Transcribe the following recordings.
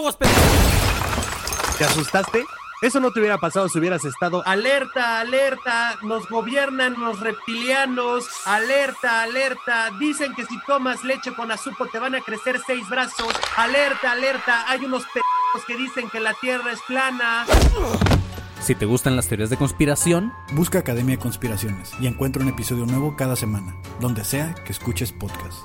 aguas, pendejo. ¿Te asustaste? Eso no te hubiera pasado si hubieras estado. Alerta, alerta, nos gobiernan los reptilianos. Alerta, alerta, dicen que si tomas leche con azúcar te van a crecer seis brazos. Alerta, alerta, hay unos pendejos que dicen que la tierra es plana. Si te gustan las teorías de conspiración, Busca Academia de Conspiraciones y encuentra un episodio nuevo cada semana, donde sea que escuches podcast.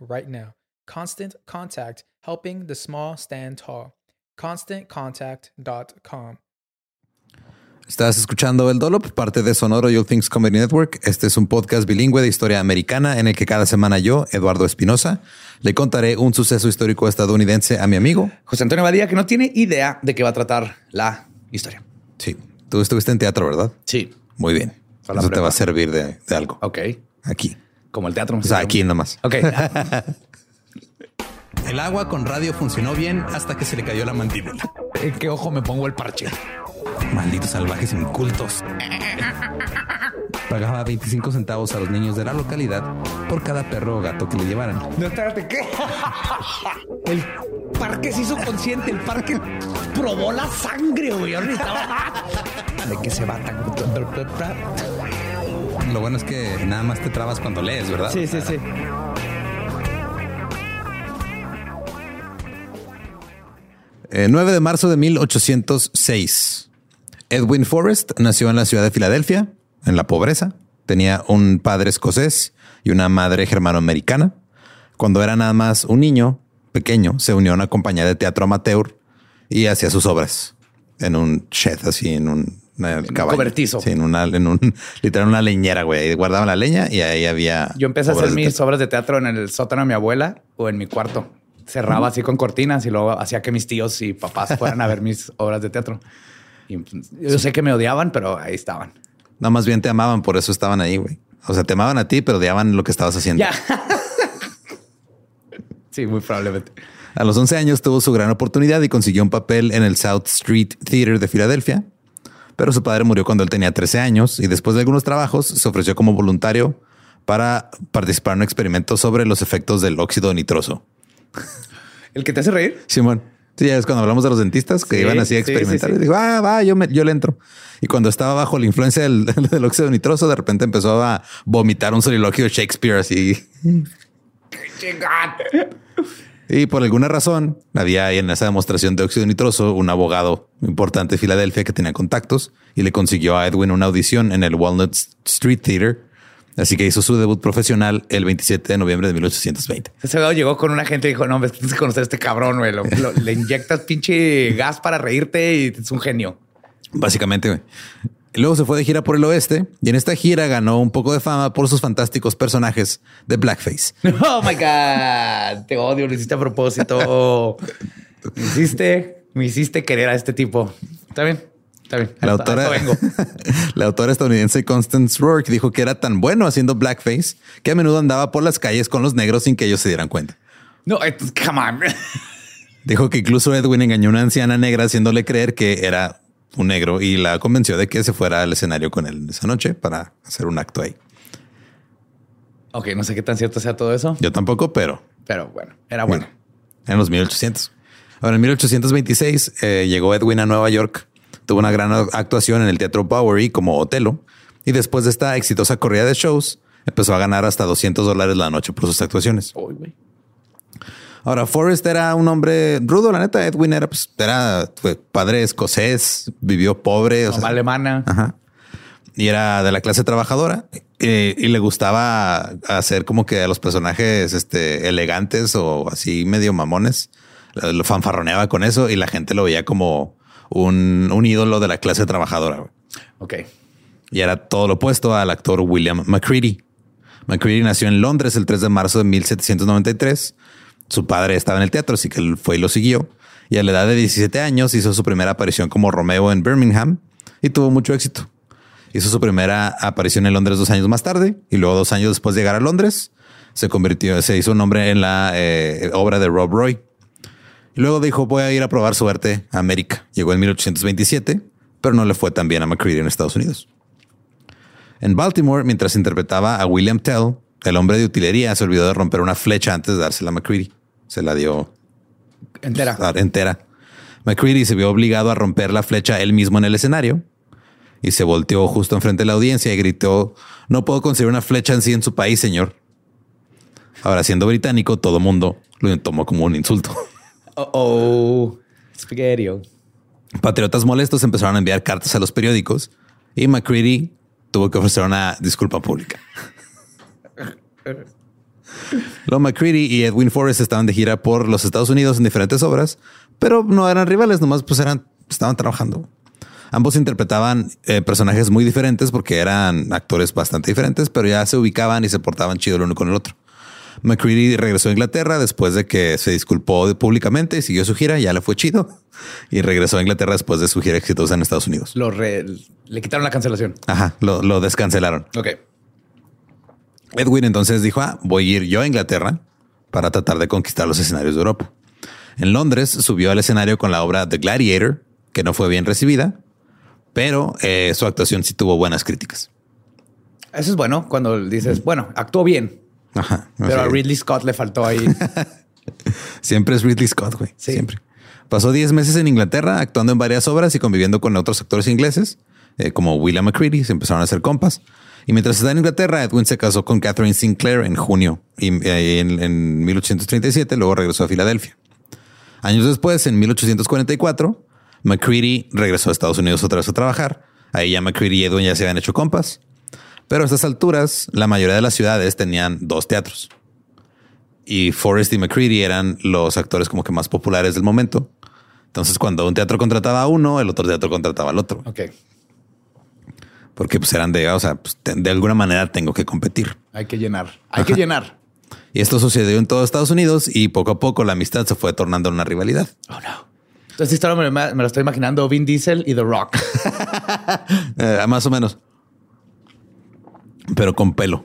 right now. Constant Contact, helping the small stand tall. ConstantContact.com. Estás escuchando El Dolop, parte de Sonoro You Things Comedy Network. Este es un podcast bilingüe de historia americana en el que cada semana yo, Eduardo Espinosa, le contaré un suceso histórico estadounidense a mi amigo. José Antonio Badía, que no tiene idea de qué va a tratar la historia. Sí, tú estuviste en teatro, ¿verdad? Sí. Muy bien. Eso te va a servir de, de algo. Ok. Aquí. Como el teatro. O sea, aquí nomás. Ok. El agua con radio funcionó bien hasta que se le cayó la mandíbula. ¿En qué ojo me pongo el parche? Malditos salvajes incultos. Pagaba 25 centavos a los niños de la localidad por cada perro o gato que le llevaran. No, espérate, ¿qué? El parque se hizo consciente, el parque probó la sangre, güey. Ahora necesitaba- ¿De qué se va tan? Lo bueno es que nada más te trabas cuando lees, ¿verdad? Sí, sí, sí. Eh, 9 de marzo de 1806. Edwin Forrest nació en la ciudad de Filadelfia, en la pobreza. Tenía un padre escocés y una madre germanoamericana. Cuando era nada más un niño pequeño, se unió a una compañía de teatro amateur y hacía sus obras en un shed, así en un, una cabaña. cobertizo. Sí, en una, en un literal una leñera, güey. Guardaban la leña y ahí había. Yo empecé a hacer mis obras de teatro en el sótano de mi abuela o en mi cuarto. Cerraba así con cortinas y luego hacía que mis tíos y papás fueran a ver mis obras de teatro. Y pues, yo sé que me odiaban, pero ahí estaban. No, más bien te amaban, por eso estaban ahí, güey. O sea, te amaban a ti, pero odiaban lo que estabas haciendo. Ya. sí, muy probablemente. A los 11 años tuvo su gran oportunidad y consiguió un papel en el South Street Theater de Filadelfia, pero su padre murió cuando él tenía 13 años y después de algunos trabajos se ofreció como voluntario para participar en un experimento sobre los efectos del óxido nitroso. ¿El que te hace reír? Simón. Sí, es cuando hablamos de los dentistas que Sí, iban así a experimentar. sí, sí. Y digo, ah, va, yo, me- yo le entro. Y cuando estaba bajo la influencia del, del óxido nitroso, de repente empezó a vomitar un soliloquio de Shakespeare así. Y por alguna razón, había en esa demostración de óxido nitroso un abogado importante de Filadelfia que tenía contactos y le consiguió a Edwin una audición en el Walnut Street Theater. Así que hizo su debut profesional el 27 de noviembre de 1820. Ese güey llegó con una gente y dijo, no, me tienes que conocer a este cabrón, güey. Lo- lo- le inyectas pinche gas para reírte y es un genio. Básicamente, güey. Luego se fue de gira por el oeste y en esta gira ganó un poco de fama por sus fantásticos personajes de blackface. Oh my God. Te odio, lo hiciste a propósito. Me hiciste, me hiciste querer a este tipo. Está bien, está bien. La autora, la autora estadounidense Constance Rourke dijo que era tan bueno haciendo blackface que a menudo andaba por las calles con los negros sin que ellos se dieran cuenta. No, eh, come on. Dijo que incluso Edwin engañó a una anciana negra haciéndole creer que era un negro y la convenció de que se fuera al escenario con él esa noche para hacer un acto ahí. Ok, no sé qué tan cierto sea todo eso, Yo tampoco, pero pero bueno, era bueno. bueno, en los 1800. Ahora, en 1826 eh, llegó Edwin a Nueva York. Tuvo una gran actuación en el Teatro Bowery como Otelo. Y después de esta exitosa corrida de shows, empezó a ganar hasta 200 dólares la noche por sus actuaciones. Ahora, Forrest era un hombre rudo, la neta. Edwin era, pues, era fue padre escocés, vivió pobre. o Mamá sea, alemana. Ajá. Y era de la clase trabajadora eh, y le gustaba hacer como que a los personajes este, elegantes o así medio mamones. Lo, fanfarroneaba con eso y la gente lo veía como un, un ídolo de la clase trabajadora. Ok. Y era todo lo opuesto al actor William McCready. McCready nació en Londres el 3 de marzo de 1793. Su padre estaba en el teatro, así que él fue y lo siguió. Y a la edad de 17 años hizo su primera aparición como Romeo en Birmingham y tuvo mucho éxito. Hizo su primera aparición en Londres dos años más tarde y luego dos años después de llegar a Londres se convirtió, se hizo un nombre en la eh, obra de Rob Roy. Y luego dijo voy a ir a probar suerte a América. Llegó en 1827, pero no le fue tan bien a McCready en Estados Unidos. En Baltimore, mientras interpretaba a William Tell, el hombre de utilería se olvidó de romper una flecha antes de dársela a McCready. Se la dio Entera. Ah, entera. McCready se vio obligado a romper la flecha él mismo en el escenario y se volteó justo enfrente de la audiencia y gritó: No puedo conseguir una flecha en sí en su país, señor. Ahora, siendo británico, todo mundo lo tomó como un insulto. Oh, oh. Spaghetti. Patriotas molestos empezaron a enviar cartas a los periódicos y McCready tuvo que ofrecer una disculpa pública. Lo McCready y Edwin Forrest estaban de gira por los Estados Unidos en diferentes obras, pero no eran rivales, nomás pues eran, estaban trabajando. Ambos interpretaban eh, personajes muy diferentes porque eran actores bastante diferentes, pero ya se ubicaban y se portaban chido el uno con el otro. McCready regresó a Inglaterra después de que se disculpó públicamente y siguió su gira, ya le fue chido. Y regresó a Inglaterra después de su gira exitosa en Estados Unidos. Lo re- le quitaron la cancelación. Ajá, lo, lo descancelaron. Ok. Edwin entonces dijo, ah, voy a ir yo a Inglaterra para tratar de conquistar los escenarios de Europa. En Londres subió al escenario con la obra The Gladiator, que no fue bien recibida, pero eh, su actuación sí tuvo buenas críticas. Eso es bueno cuando dices, bueno, actuó bien, Ajá. pero a. Ridley Scott le faltó ahí. Siempre es Ridley Scott, güey. Sí. Siempre. Pasó 10 meses en Inglaterra actuando en varias obras y conviviendo con otros actores ingleses, eh, como William McCready. Se empezaron a hacer compas. Y mientras estaba en Inglaterra, Edwin se casó con Catherine Sinclair en junio y eh, en, en 1837. Luego regresó a Filadelfia. Años después, en 1844, McCready regresó a Estados Unidos otra vez a trabajar. Ahí ya McCready y Edwin ya se habían hecho compas. Pero a estas alturas, la mayoría de las ciudades tenían dos teatros y Forrest y McCready eran los actores como que más populares del momento. Entonces, cuando un teatro contrataba a uno, el otro teatro contrataba al otro, ok. Porque pues eran de, o sea, pues, de, alguna manera tengo que competir. Hay que llenar. Hay que llenar. Y esto sucedió en todo Estados Unidos y poco a poco la amistad se fue tornando en una rivalidad. Oh, no. Entonces, esta historia me, me lo estoy imaginando Vin Diesel y The Rock. Eh, más o menos. Pero con pelo.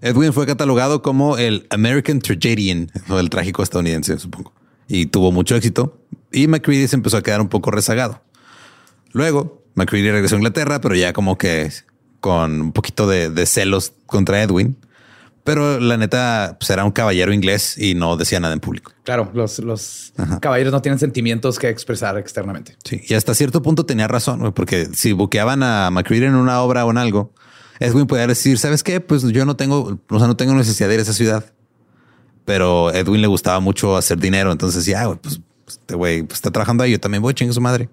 Edwin fue catalogado como el American Tragedian, o el trágico estadounidense, supongo. Y tuvo mucho éxito. Y McCready se empezó a quedar un poco rezagado. Luego, McCready regresó a Inglaterra, pero ya como que con un poquito de, de celos contra Edwin. Pero la neta, pues era un caballero inglés y no decía nada en público. Claro, los, los caballeros no tienen sentimientos que expresar externamente. Sí, y hasta cierto punto tenía razón, porque si buqueaban a McCready en una obra o en algo, Edwin podía decir, ¿sabes qué? Pues yo no tengo, o sea, no tengo necesidad de ir a esa ciudad. Pero Edwin le gustaba mucho hacer dinero, entonces ya, güey, pues este güey pues, está trabajando ahí, yo también voy, chingue su madre.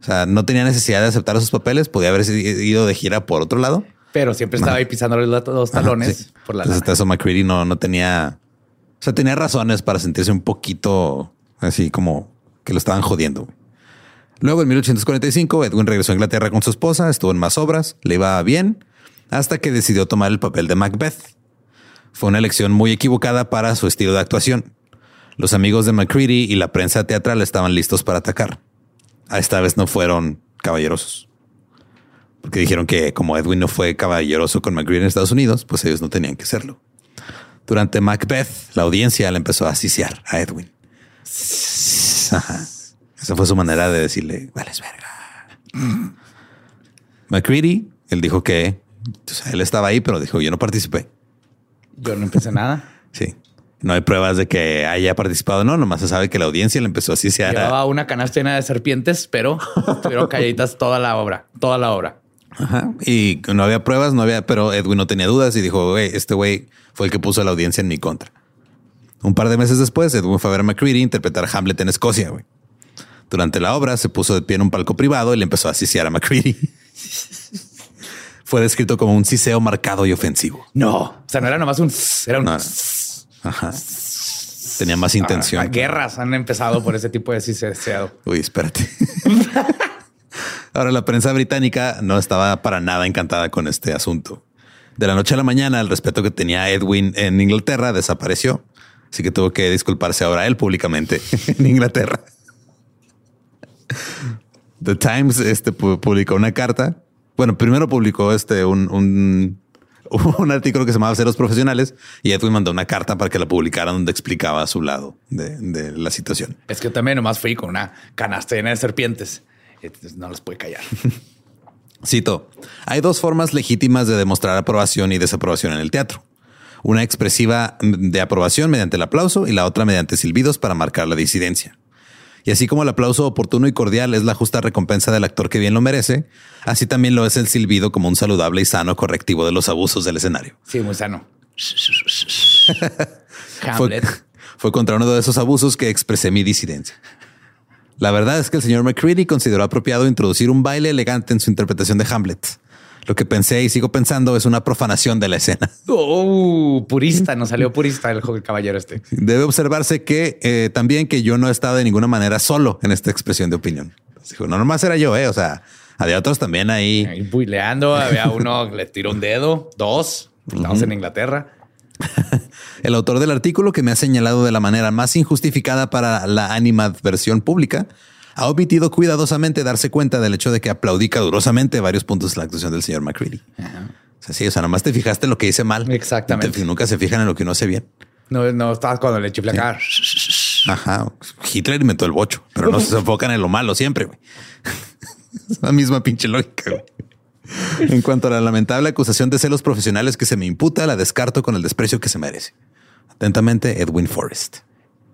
O sea, no tenía necesidad de aceptar esos papeles, podía haber ido de gira por otro lado. Pero siempre estaba ahí pisándole los Ajá, talones sí. por la Entonces, eso McCready no, no tenía, o sea, tenía razones para sentirse un poquito así como que lo estaban jodiendo. Luego, en 1845, Edwin regresó a Inglaterra con su esposa, estuvo en más obras, le iba bien, hasta que decidió tomar el papel de Macbeth. Fue una elección muy equivocada para su estilo de actuación. Los amigos de McCready y la prensa teatral estaban listos para atacar. A esta vez no fueron caballerosos. Porque dijeron que como Edwin no fue caballeroso con McCready en Estados Unidos, pues ellos no tenían que serlo. Durante Macbeth, la audiencia le empezó a asiciar a Edwin. Ajá. Esa fue su manera de decirle, vales verga. McCready, él dijo que o sea, él estaba ahí, pero dijo, yo no participé. Yo no empecé nada. Sí. No hay pruebas de que haya participado, no, nomás se sabe que la audiencia le empezó así. Se Llevaba una canasta llena de serpientes, pero estuvieron calladitas toda la obra, toda la obra. Ajá. Y no había pruebas, no había, pero Edwin no tenía dudas y dijo, güey, este güey fue el que puso la audiencia en mi contra. Un par de meses después, Edwin fue a ver a McCready interpretar Hamlet en Escocia, güey. Durante la obra se puso de pie en un palco privado y le empezó a asisiar a McCready. fue descrito como un siseo marcado y ofensivo. No, o sea, no era nomás un, era un. No, no. Ajá. Tenía más intención. Ah, guerras han empezado por ese tipo de siseado. Uy, espérate. Ahora, la prensa británica no estaba para nada encantada con este asunto. De la noche a la mañana, el respeto que tenía Edwin en Inglaterra desapareció. Así que tuvo que disculparse ahora él públicamente en Inglaterra. The Times este, pu- publicó una carta. Bueno, primero publicó este un, un, un artículo que se llamaba Ceros Profesionales y Edwin mandó una carta para que la publicaran donde explicaba su lado de, de la situación. Es que también nomás fui con una canasta llena de serpientes. No los puede callar. Cito, hay dos formas legítimas de demostrar aprobación y desaprobación en el teatro. Una expresiva de aprobación mediante el aplauso y la otra mediante silbidos para marcar la disidencia. Y así como el aplauso oportuno y cordial es la justa recompensa del actor que bien lo merece, así también lo es el silbido como un saludable y sano correctivo de los abusos del escenario. Sí, muy sano. Fue, Hamlet. fue contra uno de esos abusos que expresé mi disidencia. La verdad es que el señor McCready consideró apropiado introducir un baile elegante en su interpretación de Hamlet. Lo que pensé y sigo pensando es una profanación de la escena. Oh, purista, nos salió purista el joven caballero este. Debe observarse que eh, también que yo no he estado de ninguna manera solo en esta expresión de opinión. Dijo, no nomás era yo, eh. O sea, había otros también ahí. Ahí buileando, había uno que le tiró un dedo, dos, estamos en Inglaterra. El autor del artículo que me ha señalado de la manera más injustificada para la animadversión pública ha omitido cuidadosamente darse cuenta del hecho de que aplaudí cadurosamente varios puntos de la actuación del señor McCready. O sea, sí, o sea, nomás te fijaste en lo que hice mal. Exactamente. Te- nunca se fijan en lo que uno hace bien. No, no estabas cuando le chiflé acá. Ajá. Hitler inventó el bocho, pero no se enfocan en lo malo siempre. güey. Es la misma pinche lógica. güey. En cuanto a la lamentable acusación de celos profesionales que se me imputa, la descarto con el desprecio que se merece. Atentamente, Edwin Forrest.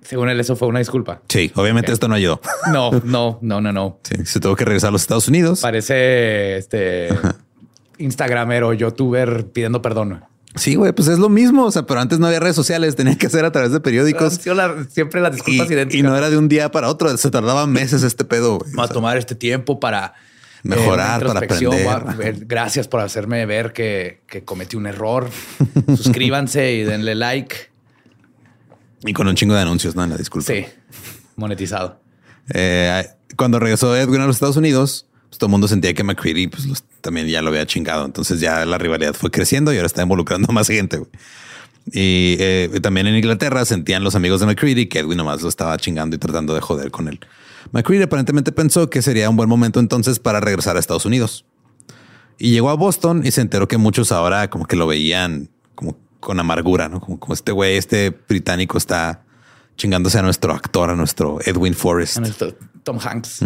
Según él, eso fue una disculpa. Sí, obviamente esto no ayudó. No, no, no, no, no. Sí, se tuvo que regresar a los Estados Unidos. Parece este Instagramer o youtuber pidiendo perdón. Sí, güey, pues es lo mismo. O sea, pero antes no había redes sociales, tenía que hacer a través de periódicos. La- siempre las Y, disculpas y idénticas. no era de un día para otro, se tardaba meses este pedo. güey. Vamos a tomar este tiempo para eh, Mejorar, para aprender. Gracias por hacerme ver que, que cometí un error. Suscríbanse y denle like. Y con un chingo de anuncios, no, en la disculpa. Sí, monetizado. Eh, cuando regresó Edwin a los Estados Unidos, pues todo el mundo sentía que McCready pues, los- también ya lo había chingado. Entonces ya la rivalidad fue creciendo y ahora está involucrando más gente. Y eh, también en Inglaterra sentían los amigos de McCready que Edwin nomás lo estaba chingando y tratando de joder con él. McCready aparentemente pensó que sería un buen momento entonces para regresar a Estados Unidos. Y llegó a Boston y se enteró que muchos ahora como que lo veían como con amargura, ¿no? Como, como este güey, este británico está chingándose a nuestro actor, a nuestro Edwin Forrest. A nuestro Tom Hanks.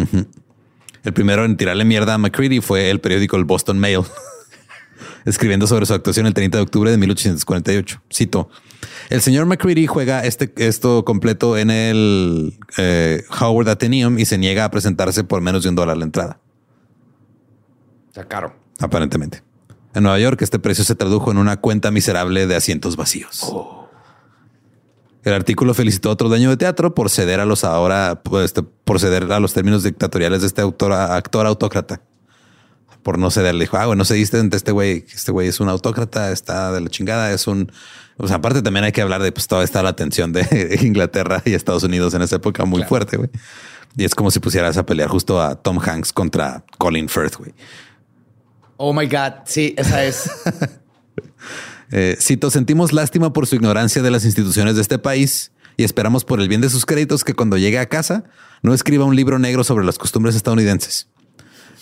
El primero en tirarle mierda a McCready fue el periódico El Boston Mail, escribiendo sobre su actuación el 30 de octubre de 1848. Cito, el señor McCready juega este, esto completo en el eh, Howard Athenaeum y se niega a presentarse por menos de un dólar la entrada, sea, caro. aparentemente. En Nueva York este precio se tradujo en una cuenta miserable de asientos vacíos. El artículo felicitó a otro dueño de teatro por ceder a los ahora, pues, este, por ceder a los términos dictatoriales de este autor, actor autócrata. Por no ceder, le dijo, ah, bueno, no cediste ante este güey, este güey es un autócrata, está de la chingada, es un... O sea, aparte también hay que hablar de, pues, toda esta la tensión de Inglaterra y Estados Unidos en esa época muy fuerte, güey. Y es como si pusieras a pelear justo a Tom Hanks contra Colin Firth, güey. Oh my God. Sí, esa es. Eh, cito, sentimos lástima por su ignorancia de las instituciones de este país y esperamos por el bien de sus créditos que cuando llegue a casa no escriba un libro negro sobre las costumbres estadounidenses.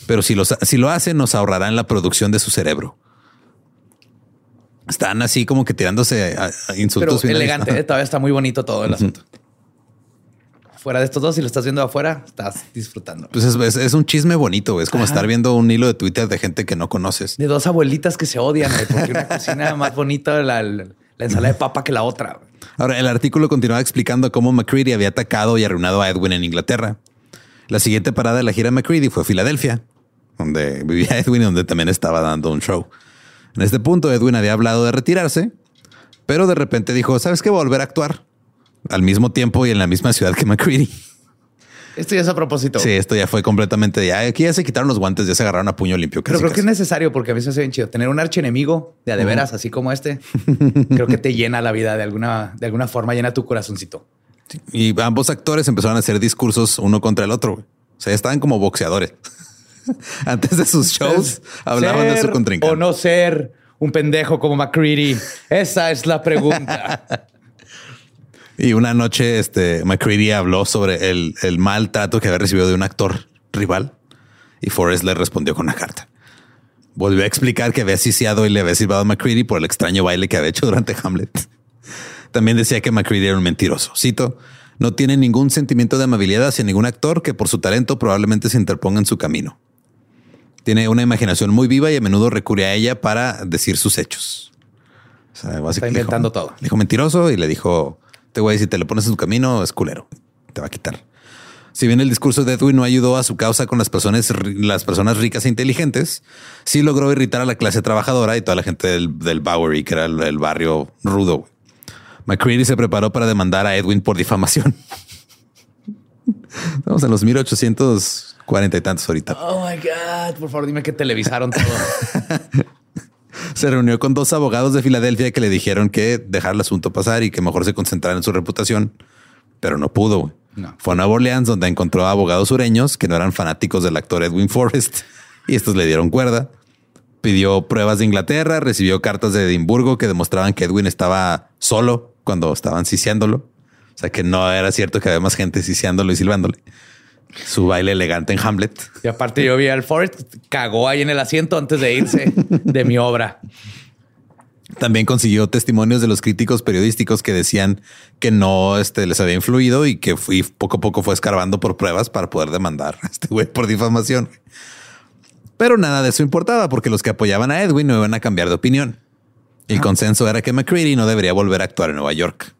Pero si, los- si lo hace, nos ahorrará en la producción de su cerebro. Están así como que tirándose a, Pero insultos. finales. elegante. ¿eh? Todavía está muy bonito todo el asunto. Fuera de estos dos, si lo estás viendo afuera, estás disfrutando. Pues es, es- es un chisme bonito. Es como estar viendo un hilo de Twitter de gente que no conoces. De dos abuelitas que se odian, güey, porque una cocina más bonita la, la, la ensalada de papa que la otra. Ahora, el artículo continuaba explicando cómo McCready había atacado y arruinado a Edwin en Inglaterra. La siguiente parada de la gira McCready fue Filadelfia, donde vivía Edwin y donde también estaba dando un show. En este punto, Edwin había hablado de retirarse, pero de repente dijo, ¿sabes qué? Volver a actuar. Al mismo tiempo y en la misma ciudad que McCready. Esto ya es a propósito. Sí, esto ya fue completamente... Ya, aquí ya se quitaron los guantes, ya se agarraron a puño limpio. Pero casi, creo que es necesario porque a mí se bien chido. Tener un archienemigo de a de veras, así como este, creo que te llena la vida de alguna, de alguna forma, llena tu corazoncito. Y ambos actores empezaron a hacer discursos uno contra el otro. O sea, estaban como boxeadores. Antes de sus shows hablaban de su ¿Ser contrincante. O no ser un pendejo como McCready. Esa es la pregunta. Y una noche, este McCready habló sobre el, el mal trato que había recibido de un actor rival y Forrest le respondió con una carta. Volvió a explicar que había siciado y le había silbado a McCready por el extraño baile que había hecho durante Hamlet. También decía que McCready era un mentiroso. Cito, no tiene ningún sentimiento de amabilidad hacia ningún actor que por su talento probablemente se interponga en su camino. Tiene una imaginación muy viva y a menudo recurre a ella para decir sus hechos. O sea, básicamente inventando dijo- todo. Dijo mentiroso y le dijo, te güey, si te lo pones en tu camino es culero, te va a quitar. Si bien el discurso de Edwin no ayudó a su causa con las personas, las personas ricas e inteligentes, sí logró irritar a la clase trabajadora y toda la gente del, del Bowery, que era el, el barrio rudo. güey. McCready se preparó para demandar a Edwin por difamación. Estamos en los 1840 y tantos ahorita. Oh my God. Por favor, dime que televisaron todo. Se reunió con dos abogados de Filadelfia que le dijeron que dejar el asunto pasar y que mejor se concentrara en su reputación, pero no pudo. No. Fue a Nueva Orleans donde encontró a abogados sureños que no eran fanáticos del actor Edwin Forrest y estos le dieron cuerda. Pidió pruebas de Inglaterra, recibió cartas de Edimburgo que demostraban que Edwin estaba solo cuando estaban ciciándolo. O sea que no era cierto que había más gente ciciándolo y silbándole. Su baile elegante en Hamlet. Y aparte yo vi al Forrest, cagó ahí en el asiento antes de irse de mi obra. También consiguió testimonios de los críticos periodísticos que decían que no este, les había influido y que fui, poco a poco fue escarbando por pruebas para poder demandar a este güey por difamación. Pero nada de eso importaba porque los que apoyaban a Edwin no iban a cambiar de opinión. El consenso era que McCready no debería volver a actuar en Nueva York.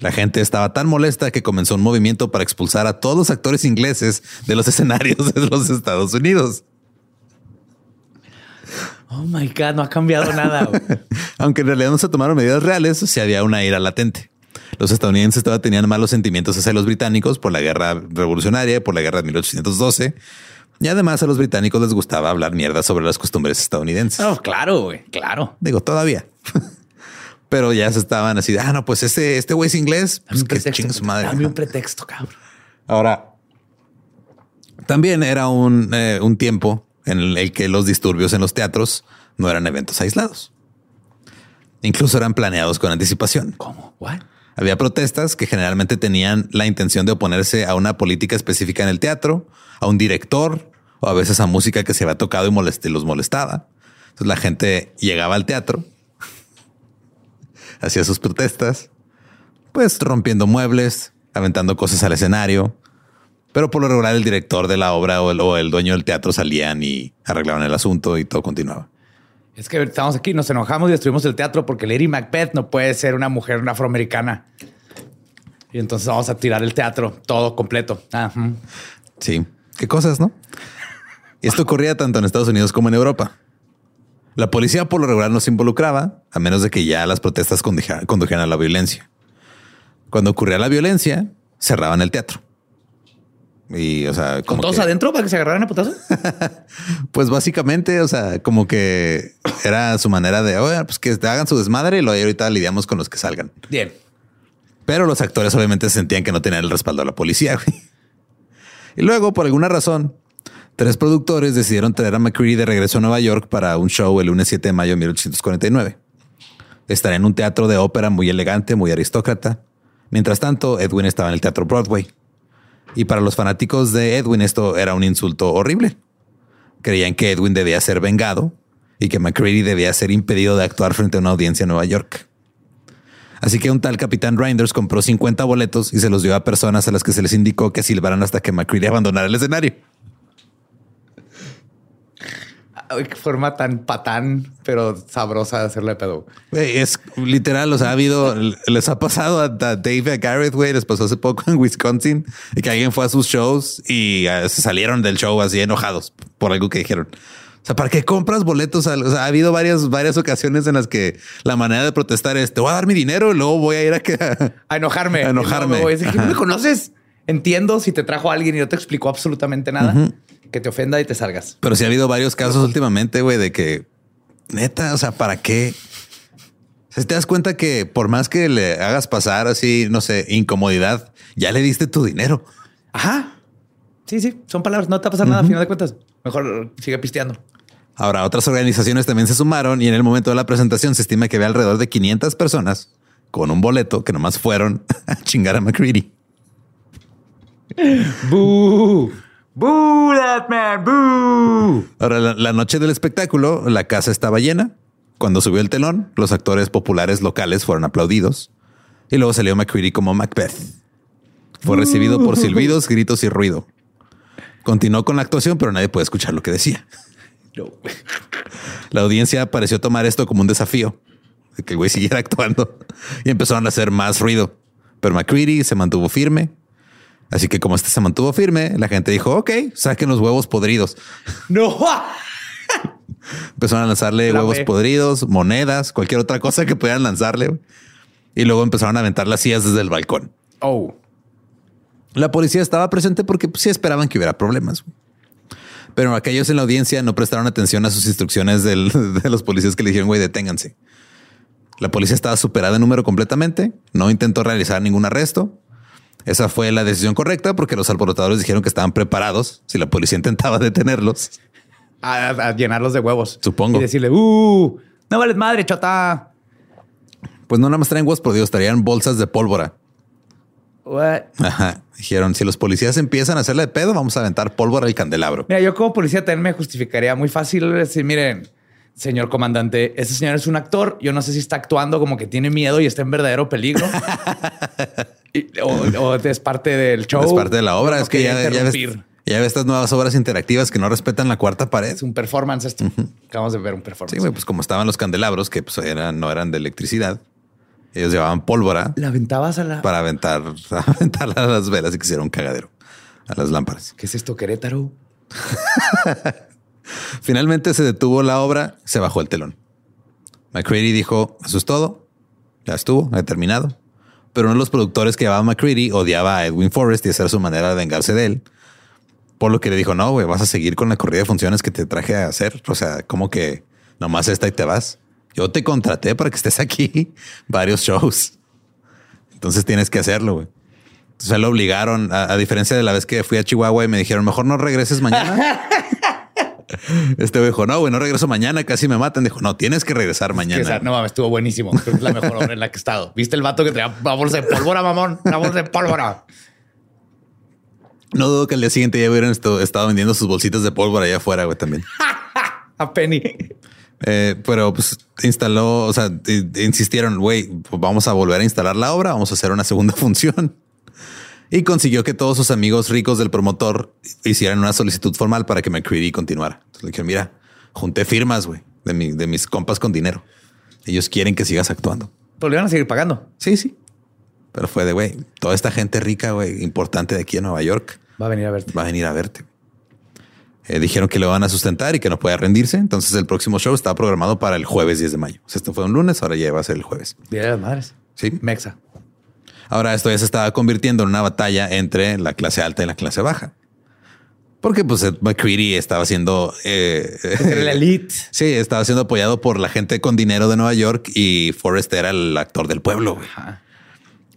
La gente estaba tan molesta que comenzó un movimiento para expulsar a todos los actores ingleses de los escenarios de los Estados Unidos. Oh my God, no ha cambiado nada. Aunque en realidad no se tomaron medidas reales, sí había una ira latente. Los estadounidenses todavía tenían malos sentimientos hacia los británicos por la guerra revolucionaria, por la guerra de 1812. Y además a los británicos les gustaba hablar mierda sobre las costumbres estadounidenses. No, claro, güey, claro. Digo, todavía. Pero ya se estaban así, de, ah, no, pues este, este güey es inglés, pues Dame un que pretexto. chingue su madre. Dame un pretexto, cabrón. Ahora, también era un, eh, un tiempo en el que los disturbios en los teatros no eran eventos aislados. Incluso eran planeados con anticipación. ¿Cómo? ¿What? Había protestas que generalmente tenían la intención de oponerse a una política específica en el teatro, a un director o a veces a música que se había tocado y los molestaba. Entonces la gente llegaba al teatro, hacía sus protestas, pues rompiendo muebles, aventando cosas al escenario. Pero por lo regular el director de la obra o el, o el dueño del teatro salían y arreglaban el asunto y todo continuaba. Es que estamos aquí, nos enojamos y destruimos el teatro porque Lady Macbeth no puede ser una mujer afroamericana. Y entonces vamos a tirar el teatro todo completo. Ajá. Sí, qué cosas, ¿no? Y esto ocurría tanto en Estados Unidos como en Europa. La policía por lo regular no se involucraba, a menos de que ya las protestas condujeran, a la violencia. Cuando ocurría la violencia, cerraban el teatro. Y, o sea, ¿Con todos que- adentro para que se agarraran a putazo? Pues básicamente, o sea, como que era su manera de, oye, pues que hagan su desmadre y luego ahorita lidiamos con los que salgan. Bien. Pero los actores obviamente sentían que no tenían el respaldo de la policía. güey. Y luego, por alguna razón, tres productores decidieron traer a McCready de regreso a Nueva York para un show el lunes 7 de mayo de 1849. Estaría en un teatro de ópera muy elegante, muy aristócrata. Mientras tanto, Edwin estaba en el teatro Broadway. Y para los fanáticos de Edwin esto era un insulto horrible. Creían que Edwin debía ser vengado y que McCready debía ser impedido de actuar frente a una audiencia en Nueva York. Así que un tal capitán Reinders compró 50 boletos y se los dio a personas a las que se les indicó que silbaran hasta que McCready abandonara el escenario. Forma tan patán, pero sabrosa de hacerle pedo. Es literal, o sea, ha habido, les ha pasado a, Dave y a Garrett, güey, les pasó hace poco en Wisconsin, y que alguien fue a sus shows y eh, se salieron del show así enojados por algo que dijeron. O sea, ¿para qué compras boletos? O sea, ha habido varias, varias ocasiones en las que la manera de protestar es, te voy a dar mi dinero y luego voy a ir a que... A enojarme. A enojarme. Luego, es que no me conoces. Entiendo si te trajo alguien y no te explicó absolutamente nada, que te ofenda y te salgas. Pero sí ha habido varios casos últimamente, güey, de que neta, o sea, ¿para qué? Sea, te das cuenta que por más que le hagas pasar así, no sé, incomodidad, ya le diste tu dinero. Ajá. Sí, sí, son palabras. No te va a pasar nada a final de cuentas. Mejor sigue pisteando. Ahora, otras organizaciones también se sumaron y en el momento de la presentación se estima que había alrededor de 500 personas con un boleto que nomás fueron a chingar a McCready. ¡Boo, that man! ¡Boo! Ahora, la, la noche del espectáculo, la casa estaba llena. Cuando subió el telón, los actores populares locales fueron aplaudidos. Y luego salió McCready como Macbeth. Fue recibido por silbidos, gritos y ruido. Continuó con la actuación, pero nadie puede escuchar lo que decía. No. La audiencia pareció tomar esto como un desafío de que el güey siguiera actuando y empezaron a hacer más ruido. Pero McCready se mantuvo firme. Así que como este se mantuvo firme, la gente dijo, ok, saquen los huevos podridos. ¡No! Empezaron a lanzarle La huevos podridos, monedas, cualquier otra cosa que pudieran lanzarle. Y luego empezaron a aventar las sillas desde el balcón. Oh. La policía estaba presente porque pues, sí esperaban que hubiera problemas. Pero aquellos en la audiencia no prestaron atención a sus instrucciones del- de los policías que le dijeron, güey, deténganse. La policía estaba superada en número completamente, no intentó realizar ningún arresto. Esa fue la decisión correcta porque los alborotadores dijeron que estaban preparados si la policía intentaba detenerlos. A, a llenarlos de huevos. Supongo. Y decirle, ¡uh! No vales madre, chota. Pues no nada más traen huevos por Dios, traían bolsas de pólvora. What? Ajá. Dijeron, si los policías empiezan a hacerle de pedo, vamos a aventar pólvora al candelabro. Mira, yo como policía también me justificaría muy fácil decir, miren, señor comandante, ese señor es un actor. Yo no sé si está actuando como que tiene miedo y está en verdadero peligro. O, o es parte del show. es parte de la obra. No es que ya, ya ves, ya ves estas nuevas obras interactivas que no respetan la cuarta pared. Es un performance esto. Acabamos de ver un performance. Sí, pues como estaban los candelabros, que pues eran, no eran de electricidad. Ellos llevaban pólvora La aventabas a la... para aventar, aventar a las velas y que hiciera un cagadero a las lámparas. ¿Qué es esto, Querétaro? Finalmente se detuvo la obra, se bajó el telón. McCready dijo, eso es todo, ya estuvo, he terminado. Pero uno de los productores que llevaba a McCready odiaba a Edwin Forrest y esa su manera de vengarse de él. Por lo que le dijo, no, güey, vas a seguir con la corrida de funciones que te traje a hacer. O sea, como que nomás esta y te vas. Yo te contraté para que estés aquí varios shows. Entonces tienes que hacerlo, güey. Entonces lo obligaron, a diferencia de la vez que fui a Chihuahua y me dijeron, mejor no regreses mañana. Este güey dijo, no, güey, no regreso mañana, casi me matan. Dijo, no, tienes que regresar Que mañana. esa- no mames, estuvo buenísimo. Creo que es la mejor obra en la que he estado. ¿Viste el vato que traía una bolsa de pólvora, mamón? Una bolsa de pólvora. No dudo que al día siguiente ya hubieran estado vendiendo sus bolsitas de pólvora allá afuera, güey, también. A Penny. Eh, pero pues instaló, o sea, insistieron, güey, pues, vamos a volver a instalar la obra, vamos a hacer una segunda función. Y consiguió que todos sus amigos ricos del promotor hicieran una solicitud formal para que McCready continuara. Entonces le dijeron, mira, junté firmas, güey, de, mi- de mis compas con dinero. Ellos quieren que sigas actuando. Pero le iban a seguir pagando. Sí, sí. Pero fue de, güey, toda esta gente rica, güey, importante de aquí en Nueva York, Va a venir a verte. va a venir a verte. Eh, dijeron que le van a sustentar y que no puede rendirse. Entonces el próximo show estaba programado para el jueves 10 de mayo. O sea, esto fue un lunes, ahora ya va a ser el jueves. Día de las madres. Sí. Mexa. Ahora esto ya se estaba convirtiendo en una batalla entre la clase alta y la clase baja. Porque pues McCready estaba siendo... eh, la elite. sí, estaba siendo apoyado por la gente con dinero de Nueva York y Forrest era el actor del pueblo.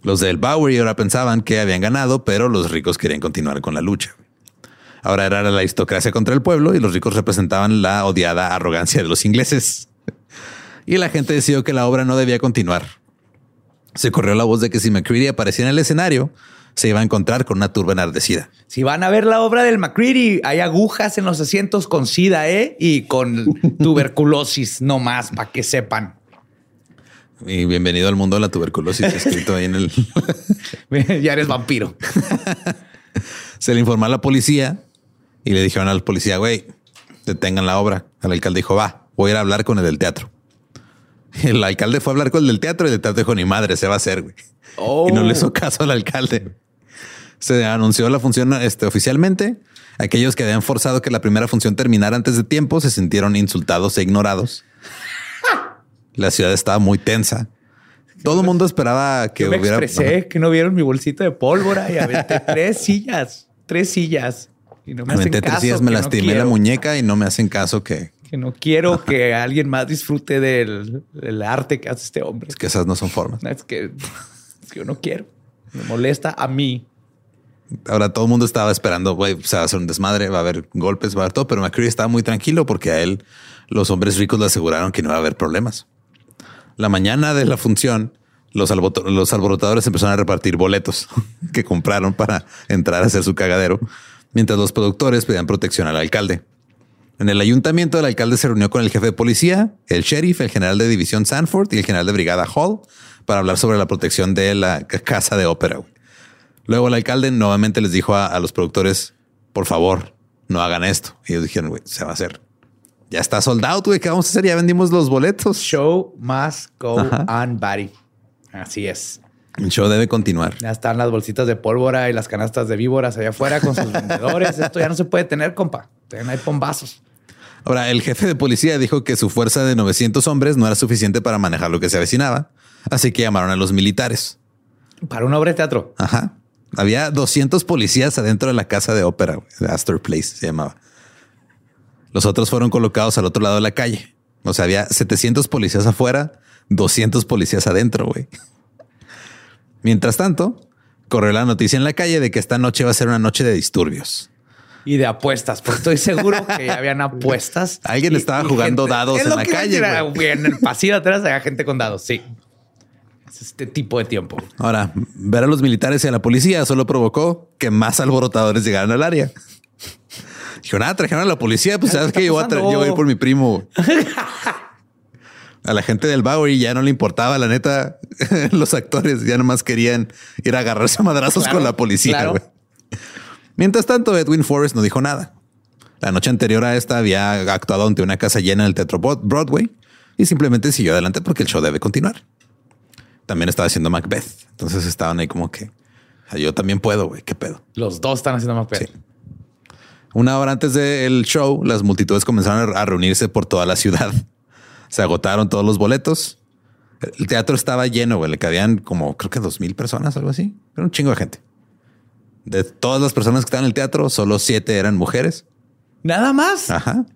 Los del Bowery ahora pensaban que habían ganado, pero los ricos querían continuar con la lucha. Ahora era la aristocracia contra el pueblo y los ricos representaban la odiada arrogancia de los ingleses. Y la gente decidió que la obra no debía continuar. Se corrió la voz de que si McCready aparecía en el escenario, se iba a encontrar con una turba enardecida. Si van a ver la obra del McCready, hay agujas en los asientos con sida, ¿eh? Y con tuberculosis, no más, para que sepan. Y bienvenido al mundo de la tuberculosis, escrito ahí en el. ya eres vampiro. Se le informó a la policía y le dijeron al policía, güey, detengan la obra. El alcalde dijo, va, voy a ir a hablar con el del teatro. El alcalde fue a hablar con el del teatro y el teatro dijo, ni madre, se va a hacer, güey. Y no le hizo caso al alcalde. Se anunció la función este, oficialmente. Aquellos que habían forzado que la primera función terminara antes de tiempo se sintieron insultados e ignorados. La ciudad estaba muy tensa. Todo el mundo esperaba que Yo me hubiera. expresé que no vieron mi bolsito de pólvora y aventé tres sillas, tres sillas. Y no me hacen Aventé tres caso, días, me no lastimé la muñeca y no me hacen caso que, Que no quiero que alguien más disfrute del, del arte que hace este hombre. que esas no son formas. Es que, es que yo no quiero. Me molesta a mí. Ahora todo el mundo estaba esperando, güey, se va a hacer un desmadre, va a haber golpes, va a haber todo, pero McCreary estaba muy tranquilo porque a él los hombres ricos le aseguraron que no iba a haber problemas. La mañana de la función, los, los alborotadores empezaron a repartir boletos que compraron para entrar a hacer su cagadero, mientras los productores pedían protección al alcalde. En el ayuntamiento, el alcalde se reunió con el jefe de policía, el sheriff, el general de división Sanford y el general de brigada Hall para hablar sobre la protección de la casa de ópera. Luego el alcalde nuevamente les dijo a, a los productores, por favor, no hagan esto. Y ellos dijeron, güey, se va a hacer. Ya está soldado, güey, ¿qué vamos a hacer? Ya vendimos los boletos. Show must go Ajá. on, buddy. Así es. El show debe continuar. Ya están las bolsitas de pólvora y las canastas de víboras allá afuera con sus vendedores. Esto ya no se puede tener, compa. Ten ahí bombazos. Ahora, el jefe de policía dijo que su fuerza de 900 hombres no era suficiente para manejar lo que se avecinaba. Así que llamaron a los militares. Para una obra de teatro. Ajá. Había 200 policías adentro de la casa de ópera, Astor Place se llamaba. Los otros fueron colocados al otro lado de la calle. O sea, había 700 policías afuera, 200 policías adentro, güey. Mientras tanto, corrió la noticia en la calle de que esta noche va a ser una noche de disturbios. Y de apuestas, porque estoy seguro que ya habían apuestas. Alguien Y- estaba y jugando dados en la calle, decir, güey. En el pasillo atrás había gente con dados. Sí. Es este tipo de tiempo. Ahora, ver a los militares y a la policía solo provocó que más alborotadores llegaran al área. Dijo, nada, trajeron a la policía, pues ¿Qué sabes que yo voy, a yo voy a ir por mi primo. A la gente del Bowery ya no le importaba, la neta, los actores ya nomás querían ir a agarrarse a madrazos Claro, con la policía. claro. Mientras tanto, Edwin Forrest no dijo nada. La noche anterior a esta había actuado ante una casa llena en el Teatro Broad- Broadway y simplemente siguió adelante porque el show debe continuar. También estaba haciendo Macbeth. Entonces estaban ahí como que "Ah, yo también puedo, güey. ¿Qué pedo? Los dos están haciendo más pedo. Sí. Una hora antes del show, las multitudes comenzaron a reunirse por toda la ciudad. Se agotaron todos los boletos. El teatro estaba lleno, güey. Le cabían como creo que dos mil personas, algo así. Era un chingo de gente. De todas las personas que estaban en el teatro, solo siete eran mujeres. Nada más. Ajá.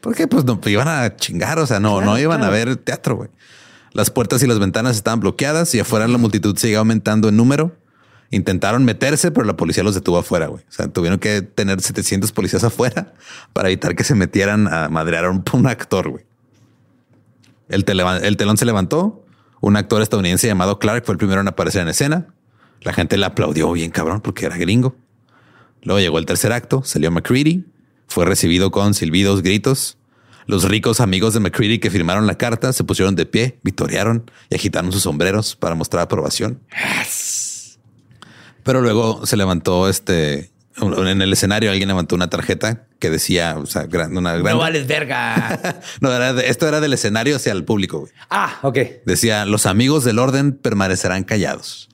Porque pues no iban a chingar, o sea, no, no iban a ver teatro, güey. Las puertas y las ventanas estaban bloqueadas y afuera la multitud seguía aumentando en número. Intentaron meterse, pero la policía los detuvo afuera, güey. O sea, tuvieron que tener 700 policías afuera para evitar que se metieran a madrear a un, un actor, güey. El, el telón se levantó. Un actor estadounidense llamado Clark fue el primero en aparecer en escena. La gente le aplaudió bien cabrón porque era gringo. Luego llegó el tercer acto, salió McCready, fue recibido con silbidos, gritos. Los ricos amigos de McCready que firmaron la carta se pusieron de pie, victoriaron y agitaron sus sombreros para mostrar aprobación. Pero luego se levantó este en el escenario alguien levantó una tarjeta que decía, o sea, gran- una gran No vales verga. No, era de- esto era del escenario hacia el público. güey. ah, ok. Decía, los amigos del orden permanecerán callados.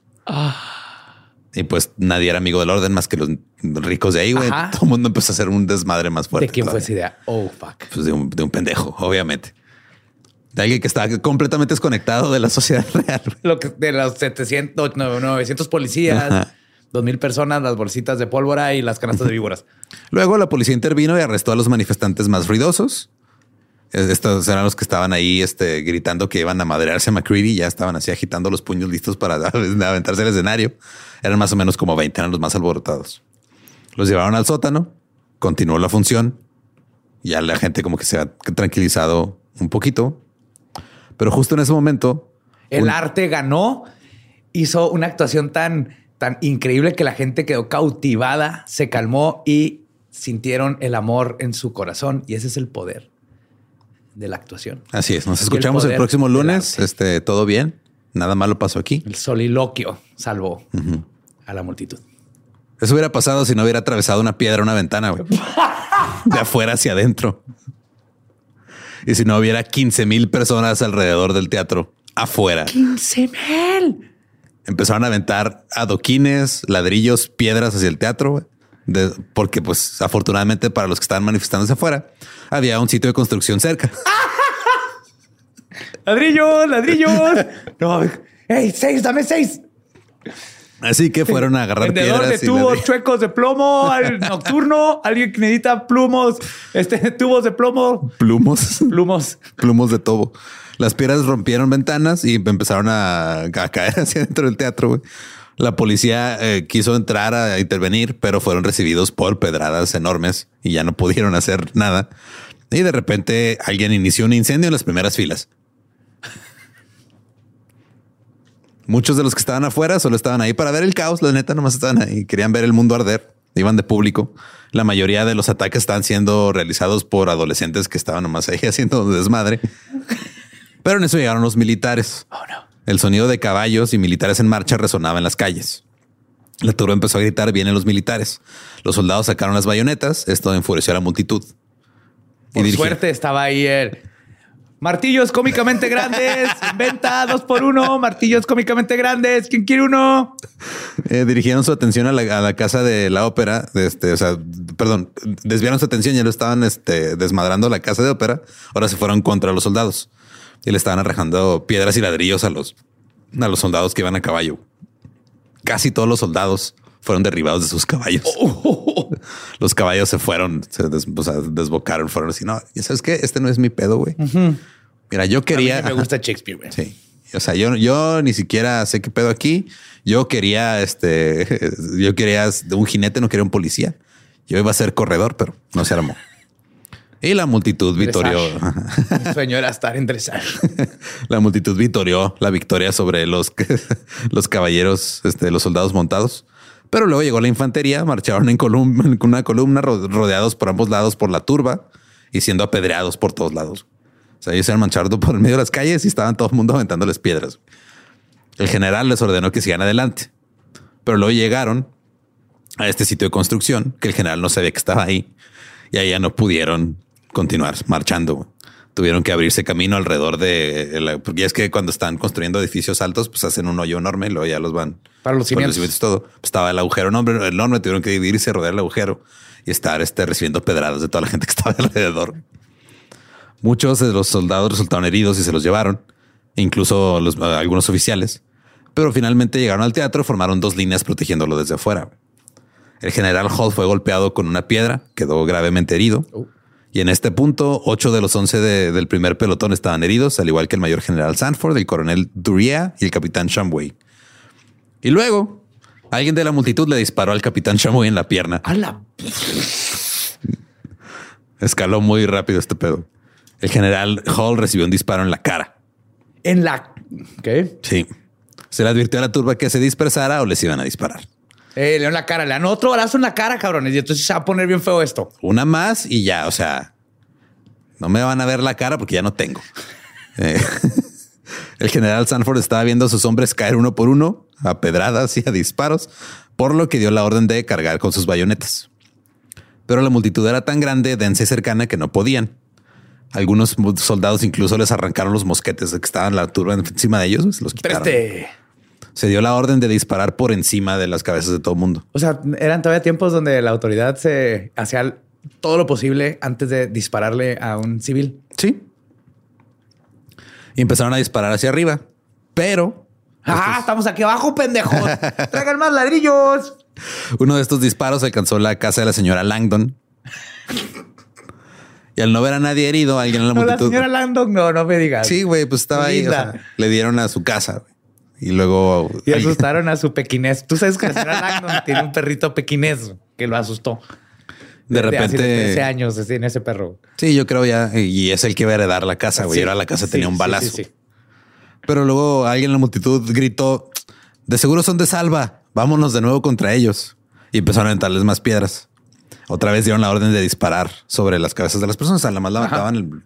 Y pues nadie era amigo del orden más que los ricos de ahí, güey. Todo el mundo empezó a hacer un desmadre más fuerte. ¿De quién fue esa idea? Oh, fuck. Pues de un, de un pendejo, obviamente. De alguien que estaba completamente desconectado de la sociedad real. Lo que de los 700, no, 900 policías, Ajá. 2000 personas, las bolsitas de pólvora y las canastas de víboras. Luego la policía intervino y arrestó a los manifestantes más ruidosos. Estos eran los que estaban ahí este, gritando que iban a madrearse a McCready. Ya estaban así agitando los puños listos para aventarse al escenario. Eran más o menos como 20, eran los más alborotados. Los llevaron al sótano. Continuó la función. Ya la gente como que se ha tranquilizado un poquito. Pero justo en ese momento... El un- arte ganó, hizo una actuación tan, tan increíble que la gente quedó cautivada, se calmó y sintieron el amor en su corazón. Y ese es el poder. De la actuación. Así es. Nos el escuchamos el, próximo lunes. Este, todo bien. Nada malo pasó aquí. El soliloquio salvó a la multitud. Eso hubiera pasado si no hubiera atravesado una piedra una ventana, güey. De afuera hacia adentro. Y si no hubiera 15 mil personas alrededor del teatro, afuera. 15 mil. Empezaron a aventar adoquines, ladrillos, piedras hacia el teatro, güey. De- porque, pues, afortunadamente para los que estaban manifestándose afuera, había un sitio de construcción cerca. Ladrillos, ladrillos. no, hey, seis, dame seis. Así que fueron a agarrar Vendedor de piedras. y tubos chuecos de plomo al nocturno. Alguien que necesita plumos, este, tubos de plomo, Plumos. plumos. plumos de tobo. Las piedras rompieron ventanas y empezaron a, a caer hacia dentro del teatro. güey. La policía eh, quiso entrar a intervenir, pero fueron recibidos por pedradas enormes y ya no pudieron hacer nada. Y de repente alguien inició un incendio en las primeras filas. Muchos de los que estaban afuera solo estaban ahí para ver el caos. La neta, nomás estaban ahí. Querían ver el mundo arder. Iban de público. La mayoría de los ataques estaban siendo realizados por adolescentes que estaban nomás ahí haciendo desmadre. Pero en eso llegaron los militares. El sonido de caballos y militares en marcha resonaba en las calles. La turba empezó a gritar, vienen los militares. Los soldados sacaron las bayonetas. Esto enfureció a la multitud. Por dirigi- suerte estaba ahí el martillos cómicamente grandes. en Venta dos por uno. Martillos cómicamente grandes. ¿Quién quiere uno? Eh, dirigieron su atención a la, a la casa de la ópera, de este, o sea, perdón, desviaron su atención, ya lo estaban este, desmadrando la casa de ópera, ahora se fueron contra los soldados y le estaban arrojando piedras y ladrillos a los, a los soldados que iban a caballo. Casi todos los soldados fueron derribados de sus caballos. Los caballos se fueron, se des- o sea, desbocaron, fueron así, no, ¿ya sabes qué? Este no es mi pedo, güey. Mira, yo A mí quería... me gusta Shakespeare. güey. Sí. O sea, yo, yo ni siquiera sé qué pedo aquí. Yo quería, este, yo quería un jinete, no quería un policía. Yo iba a ser corredor, pero no se armó. Y la multitud vitorió, Mi sueño era estar en dressage. la multitud vitorió la victoria sobre los, los caballeros, este, los soldados montados. Pero luego llegó la infantería, marcharon en columna, en una columna ro- rodeados por ambos lados por la turba y siendo apedreados por todos lados. O sea, ellos se iban manchando por el medio de las calles y estaban todo el mundo aventándoles piedras. El general les ordenó que sigan adelante, pero luego llegaron a este sitio de construcción que el general no sabía que estaba ahí y ahí ya no pudieron continuar marchando. Tuvieron que abrirse camino alrededor de la, porque es que cuando están construyendo edificios altos, pues hacen un hoyo enorme y luego ya los van Para los cimientos. y todo. Pues estaba el agujero enorme, enorme, tuvieron que dividirse, rodear el agujero y estar este, recibiendo pedradas de toda la gente que estaba alrededor. Muchos de los soldados resultaron heridos y se los llevaron, incluso los- algunos oficiales. Pero finalmente llegaron al teatro, formaron dos líneas protegiéndolo desde afuera. El general Hall fue golpeado con una piedra, quedó gravemente herido. Y en este punto, ocho de los once de- del primer pelotón estaban heridos, al igual que el mayor general Sanford, el coronel Duria y el capitán Shamway. Y luego, alguien de la multitud le disparó al capitán Shamway en la pierna. A la Escaló muy rápido este pedo. El general Hall recibió un disparo en la cara. en la. ¿Qué? Sí. Se le advirtió a la turba que se dispersara o les iban a disparar. Eh, le dan la cara, le dan otro brazo en la cara, cabrones. Y entonces se va a poner bien feo esto. Una más y ya, o sea, no me van a ver la cara porque ya no tengo. Eh, el general Sanford estaba viendo a sus hombres caer uno por uno a pedradas y a disparos, por lo que dio la orden de cargar con sus bayonetas. Pero la multitud era tan grande, densa y cercana que no podían. Algunos soldados incluso les arrancaron los mosquetes que estaban la turba encima de ellos, se los quitaron. Preste. Se dio la orden de disparar por encima de las cabezas de todo el mundo. O sea, eran todavía tiempos donde la autoridad se hacía todo lo posible antes de dispararle a un civil. Sí. Y empezaron a disparar hacia arriba. Pero Ah, estamos aquí abajo, pendejos. Traigan más ladrillos. uno de estos disparos alcanzó la casa de la señora Langdon. Y al no ver a nadie herido, alguien en la No, la multitud. señora Landon, no, no me digas. Sí, güey, pues estaba ahí. o sea, le dieron a su casa. Y luego. Y asustaron a su pequinés. Tú sabes que la señora Langdon tiene un perrito pequinés que lo asustó. de Desde hace repente. 13 años en ese perro. Sí, yo creo ya. Y es el que va a heredar la casa, güey. Sí, Ahora la casa sí, tenía un balazo. sí. Pero luego alguien en la multitud gritó: De seguro son de salva. Vámonos de nuevo contra ellos. Y empezaron a aventarles más piedras. Otra vez dieron la orden de disparar sobre las cabezas de las personas. A la mataban.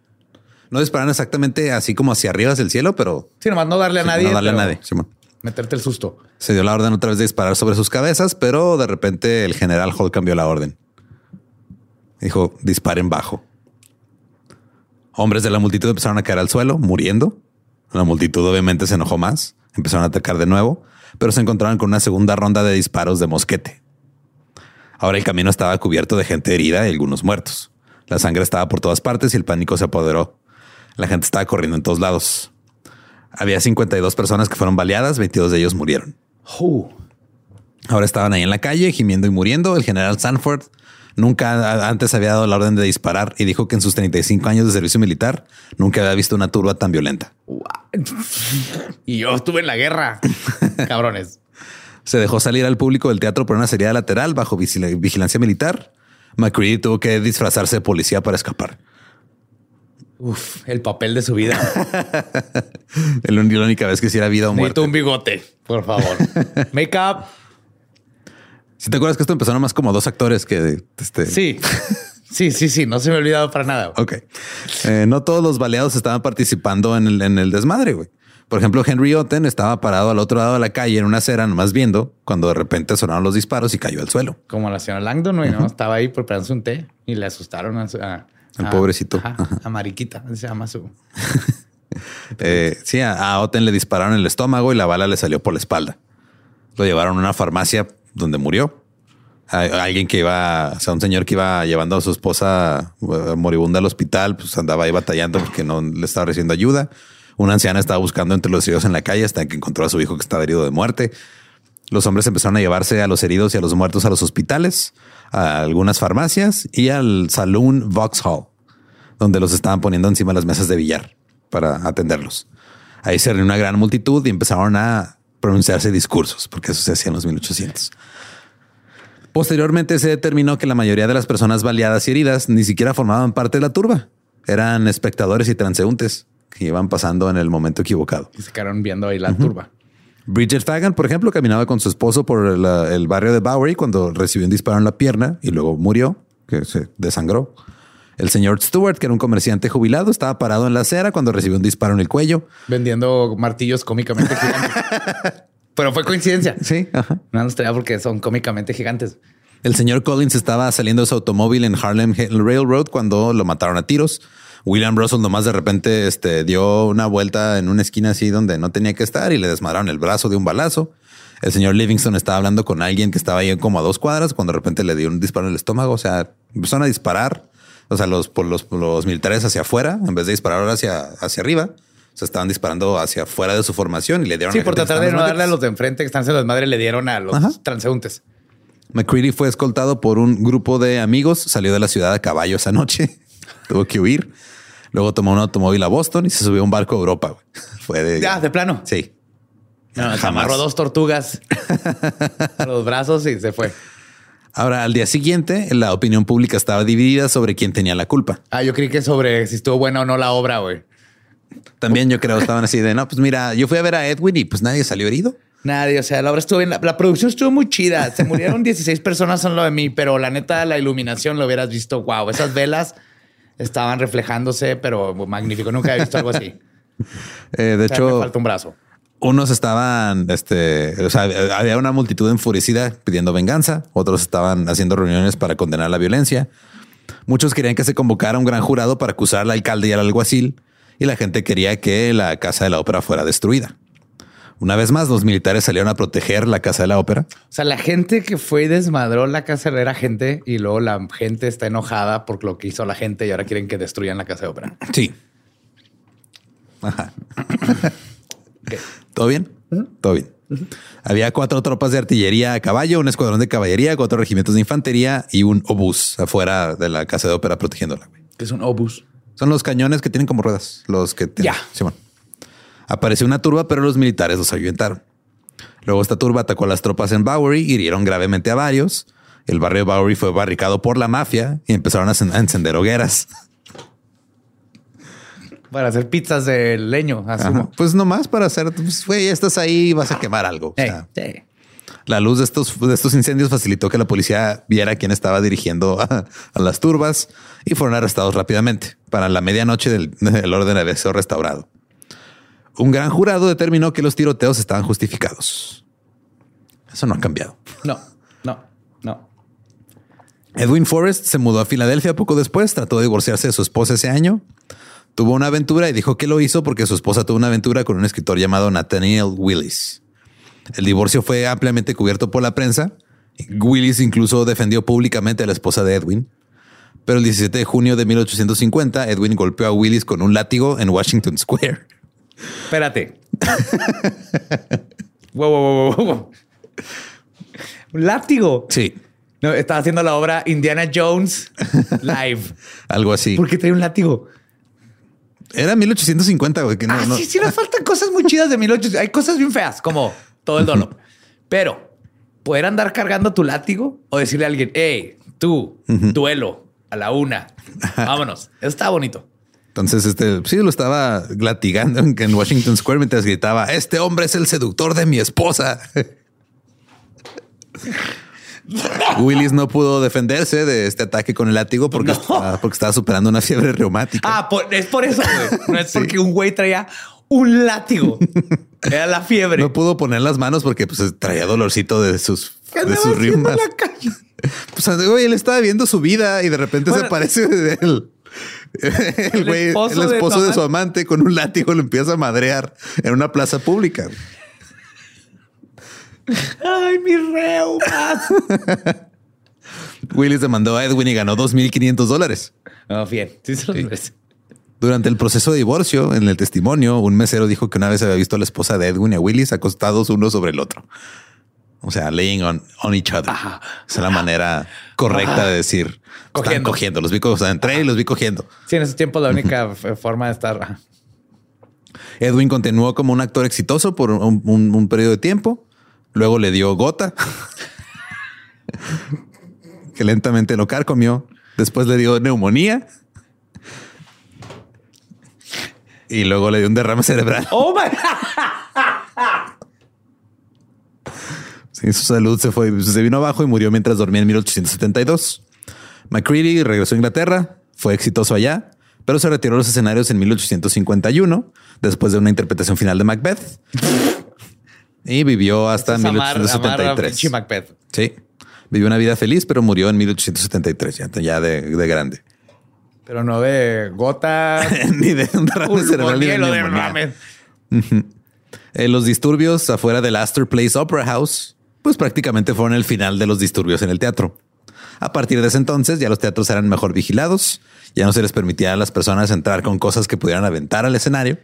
No dispararon exactamente así como hacia arriba hacia el cielo, pero Sí, nomás no darle a sí, nadie. no darle a nadie. Simón. Meterte el susto. Se dio la orden otra vez de disparar sobre sus cabezas, pero de repente el general Hall cambió la orden. Dijo, disparen bajo. Hombres de la multitud empezaron a caer al suelo, muriendo. La multitud obviamente se enojó más, empezaron a atacar de nuevo, pero se encontraron con una segunda ronda de disparos de mosquete. Ahora el camino estaba cubierto de gente herida y algunos muertos. La sangre estaba por todas partes y el pánico se apoderó. La gente estaba corriendo en todos lados. Había 52 personas que fueron baleadas, 22 de ellos murieron. Ahora estaban ahí en la calle gimiendo y muriendo. El general Sanford nunca antes había dado la orden de disparar y dijo que en sus 35 años de servicio militar nunca había visto una turba tan violenta. y yo estuve en la guerra. Cabrones. Se dejó salir al público del teatro por una salida lateral bajo vigil- vigilancia militar. McCready tuvo que disfrazarse de policía para escapar. Uf, el papel de su vida. La única vez que sí era vida o muerte. Necesito un bigote, por favor. Make up. Si te acuerdas que esto empezó nomás como dos actores que este, Sí. Sí, sí, sí. No se me ha olvidado para nada. Ok. Eh, no todos los baleados estaban participando en el, en el desmadre, güey. Por ejemplo, Henry Otten estaba parado al otro lado de la calle en una acera, nomás viendo, cuando de repente sonaron los disparos y cayó al suelo. Como la señora Langdon, güey, ¿no? Estaba ahí preparándose un té y le asustaron a, a- Al a- pobrecito. ajá, Ajá. a Mariquita, se llama su. Eh, sí, a, a Otten le dispararon en el estómago y la bala le salió por la espalda. Lo llevaron a una farmacia donde murió. A, alguien que iba, o sea, un señor que iba llevando a su esposa eh, moribunda al hospital, pues andaba ahí batallando porque no le estaba recibiendo ayuda. Una anciana estaba buscando entre los heridos en la calle hasta que encontró a su hijo que estaba herido de muerte. Los hombres empezaron a llevarse a los heridos y a los muertos a los hospitales, a algunas farmacias y al Saloon Vauxhall, donde los estaban poniendo encima de las mesas de billar para atenderlos. Ahí se reunió una gran multitud y empezaron a pronunciarse discursos, porque eso se hacía en los 1800. Posteriormente se determinó que la mayoría de las personas baleadas y heridas ni siquiera formaban parte de la turba. Eran espectadores y transeúntes que iban pasando en el momento equivocado. Y se quedaron viendo ahí la turba. Bridget Fagan, por ejemplo, caminaba con su esposo por la- el barrio de Bowery cuando recibió un disparo en la pierna y luego murió, que se desangró. El señor Stewart, que era un comerciante jubilado, estaba parado en la acera cuando recibió un disparo en el cuello. Vendiendo martillos cómicamente gigantes. Pero fue coincidencia. Sí, ajá. No nos traía porque son cómicamente gigantes. El señor Collins estaba saliendo de su automóvil en Harlem Railroad cuando lo mataron a tiros. William Russell nomás de repente este, dio una vuelta en una esquina así donde no tenía que estar y le desmadraron el brazo de un balazo. El señor Livingston estaba hablando con alguien que estaba ahí como a dos cuadras cuando de repente le dio un disparo en el estómago. O sea, empezaron a disparar. O sea, los, por los, por los militares hacia afuera, en vez de disparar hacia, hacia arriba, se estaban disparando hacia afuera de su formación y le dieron Sí, a por tratar de no en darle a los de enfrente que están haciendo desmadre, le dieron a los Ajá. transeúntes. McCready fue escoltado por un grupo de amigos, salió de la ciudad a caballo esa noche, tuvo que huir. Luego tomó un automóvil a Boston y se subió a un barco a Europa. güey. Fue de... Ya, de plano. Sí. No, se Jamás. amarró dos tortugas a los brazos y se fue. Ahora, al día siguiente, la opinión pública estaba dividida sobre quién tenía la culpa. Ah, yo creí que sobre si estuvo buena o no la obra, güey. También yo creo estaban así de, no, pues mira, yo fui a ver a Edwin y pues nadie salió herido. Nadie, o sea, la obra estuvo bien. La, la producción estuvo muy chida. Se murieron 16 personas en lo de mí, pero la neta, la iluminación lo hubieras visto. Wow, esas velas estaban reflejándose, pero magnífico. Nunca he visto algo así. Eh, de O sea, me hecho, falta un brazo. unos estaban, este, o sea, había una multitud enfurecida pidiendo venganza, otros estaban haciendo reuniones para condenar la violencia. Muchos querían que se convocara un gran jurado para acusar al alcalde y al alguacil, y la gente quería que la casa de la ópera fuera destruida. Una vez más, los militares salieron a proteger la casa de la ópera. O sea, la gente que fue y desmadró la casa era gente y luego la gente está enojada por lo que hizo la gente y ahora quieren que destruyan la casa de ópera. Sí. Ajá. ¿Todo bien? Todo bien. Había cuatro tropas de artillería a caballo, un escuadrón de caballería, cuatro regimientos de infantería y un obús afuera de la casa de ópera protegiéndola. Que es un obús. Son los cañones que tienen como ruedas, los que tienen. Ya. Simón. Apareció una turba, pero los militares los ahuyentaron. Luego esta turba atacó a las tropas en Bowery, hirieron gravemente a varios. El barrio de Bowery fue barricado por la mafia y empezaron a encen- a encender hogueras. Para hacer pizzas de leño, Ajá. asumo. Pues nomás para hacer, pues, güey, estás ahí, vas a quemar algo. O sea. La luz de estos, de estos incendios facilitó que la policía viera quién estaba dirigiendo a, a las turbas y fueron arrestados rápidamente. Para la medianoche del, el orden había sido restaurado. Un gran jurado determinó que los tiroteos estaban justificados. Eso no ha cambiado. No, no, no. Edwin Forrest se mudó a Filadelfia poco después, trató de divorciarse de su esposa ese año, tuvo una aventura y dijo que lo hizo porque su esposa tuvo una aventura con un escritor llamado Nathaniel Willis. El divorcio fue ampliamente cubierto por la prensa. Willis incluso defendió públicamente a la esposa de Edwin. Pero el 17 de junio de 1850, Edwin golpeó a Willis con un látigo en Washington Square. Espérate. wow, wow, wow, wow, wow. Un látigo. Sí, No, estaba haciendo la obra Indiana Jones live. algo así. ¿Por qué trae un látigo? Era 1850, güey. Que no, ah, no- sí, sí, nos faltan cosas muy chidas de 1800. Hay cosas bien feas, como todo el dolor. Pero poder andar cargando tu látigo o decirle a alguien, hey, tú, duelo a la una. Vámonos. Eso está bonito. Entonces, este sí lo estaba latigando en, en Washington Square mientras gritaba: Este hombre es el seductor de mi esposa. Willis no pudo defenderse de este ataque con el látigo porque, No. estaba, porque estaba superando una fiebre reumática. Ah, por- es por eso, güey. No es Sí. porque un güey traía un látigo. Era la fiebre. No pudo poner las manos porque pues, traía dolorcito de sus, ¿Qué de sus rimas. Pues güey, él estaba viendo su vida y de repente se aparece el, el güey, el esposo esposo, de su amante. con un látigo lo empieza a madrear en una plaza pública. Ay, mi reumas. Willis demandó a Edwin y ganó 2.500 dólares. No, bien. Sí. Durante el proceso de divorcio, en el testimonio, un mesero dijo que una vez había visto a la esposa de Edwin y a Willis acostados uno sobre el otro. O sea, laying on, on each other. Esa es la manera correcta de decir. Están Cogiendo. cogiendo. Los vi, co- o sea, entré y los vi cogiendo. Sí, en ese tiempo la única forma de estar. ajá. Edwin continuó como un actor exitoso por un, un- un periodo de tiempo. Luego le dio gota, que lentamente lo carcomió. Después le dio neumonía. Y luego le dio un derrame cerebral. Oh my. Sí, su salud se fue, se vino abajo y murió mientras dormía en 1872. McCready regresó a Inglaterra, fue exitoso allá, pero se retiró de los escenarios en 1851 después de una interpretación final de Macbeth. Y vivió hasta Es amar- amar a 1873. pinche Macbeth. Sí, vivió una vida feliz, pero murió en 1873, ya, ya de, de grande. Pero no de gota. ni de un derrame cerebral ni de de mames. Eh, los disturbios afuera del Astor Place Opera House, pues prácticamente fueron el final de los disturbios en el teatro. A partir de ese entonces ya los teatros eran mejor vigilados, ya no se les permitía a las personas entrar con cosas que pudieran aventar al escenario.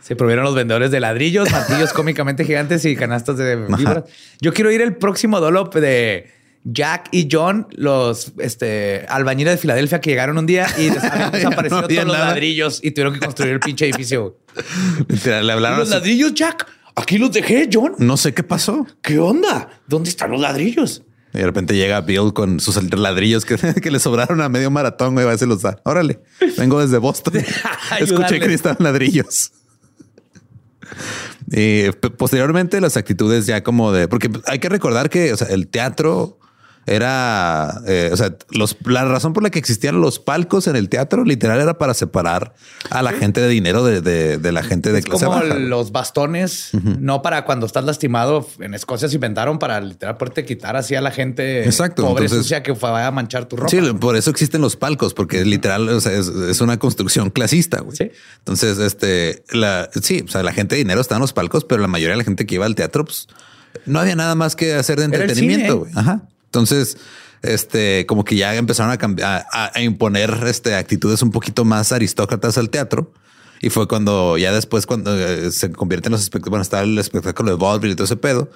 Se prohibieron los vendedores de ladrillos, martillos cómicamente gigantes y canastas de vibras. Yo quiero ir el próximo dolop de Jack y John, los este, albañiles de Filadelfia que llegaron un día y les habían Ya desaparecido no había todos los ladrillos y tuvieron que construir el pinche edificio. Le hablaron los ladrillos, Jack, aquí los dejé, John. No sé qué pasó. ¿Qué onda? ¿Dónde están los ladrillos? Y de repente llega Bill con sus ladrillos que, que le sobraron a medio maratón, güey, va a se los da. Órale, vengo desde Boston. Escuché que necesitaban ladrillos. Y p- posteriormente las actitudes ya como de, porque hay que recordar que o sea, el teatro era, eh, o sea, los, la razón por la que existían los palcos en el teatro literal era para separar a la gente de dinero de, de- de la gente de Es clase como baja. los bastones, no para cuando estás lastimado. En Escocia se inventaron para literal poderte quitar así a la gente Exacto, pobre entonces- sucia que vaya a manchar tu ropa. Sí, por eso existen los palcos, porque literal o sea, es, es una construcción clasista. güey. Sí. Entonces, este, la, sí, o sea, la gente de dinero está en los palcos, pero la mayoría de la gente que iba al teatro, pues no había nada más que hacer de entretenimiento. güey. Ajá. Entonces, este, como que ya empezaron a cambiar, a, a imponer este, actitudes un poquito más aristócratas al teatro. Y fue cuando ya después, cuando eh, se convierte en los espectáculos, bueno, estaba el espectáculo de vaudeville y todo ese pedo.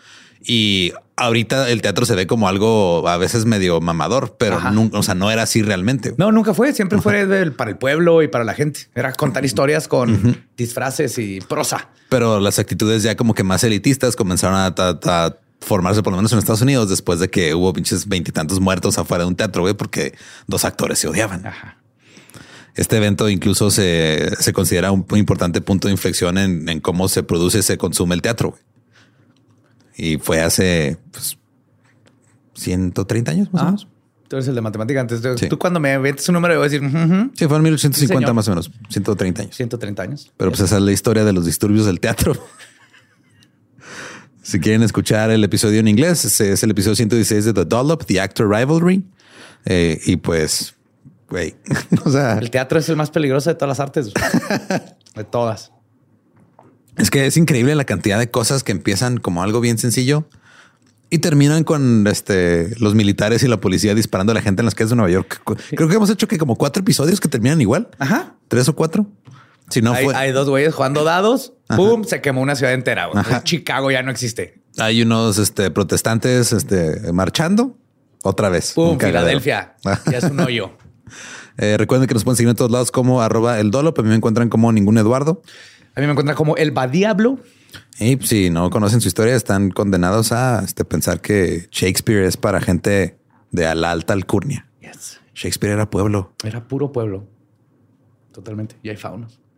Y ahorita el teatro se ve como algo a veces medio mamador, pero Ajá. nunca, o sea, no era así realmente. No, nunca fue. Siempre fue del- para el pueblo y para la gente. Era contar historias con disfraces y prosa. Pero las actitudes ya como que más elitistas comenzaron a, a- a formarse, por lo menos en Estados Unidos, después de que hubo pinches veintitantos muertos afuera de un teatro, güey, porque dos actores se odiaban. Ajá. Este evento incluso se, se considera un importante punto de inflexión en, en cómo se produce y se consume el teatro. güey. Y fue hace pues, 130 años más o Ah, menos. Tú eres el de matemática. Antes, Sí. tú cuando me metes un número, yo voy a decir "Ujú, ujú". Sí, fue en 1850 señor. más o menos, 130 años. 130 años. Pero pues esa es la historia de los disturbios del teatro. Si quieren escuchar el episodio en inglés, es el episodio 116 de The Dollop, The Actor Rivalry. Eh, y pues, güey, o sea, El teatro es el más peligroso de todas las artes. de todas. es que es increíble la cantidad de cosas que empiezan como algo bien sencillo y terminan con este, los militares y la policía disparando a la gente en las calles de Nueva York. Creo que hemos hecho que como cuatro episodios que terminan igual. Ajá. Tres o cuatro. Si no hay, fue, hay dos güeyes jugando dados. ¡Pum! Se quemó una ciudad entera. Chicago ya no existe. hay unos este, protestantes este, marchando otra vez. ¡Pum! Filadelfia. Ya es un hoyo. Eh, recuerden que nos pueden seguir en todos lados como arroba el dolo. A mí me encuentran como ningún Eduardo. A mí me encuentra como el Badiablo. Y si no conocen su historia, están condenados a este, pensar que Shakespeare es para gente de a la alta alcurnia. Yes. Shakespeare era pueblo. Era puro pueblo. Totalmente. Y hay faunos.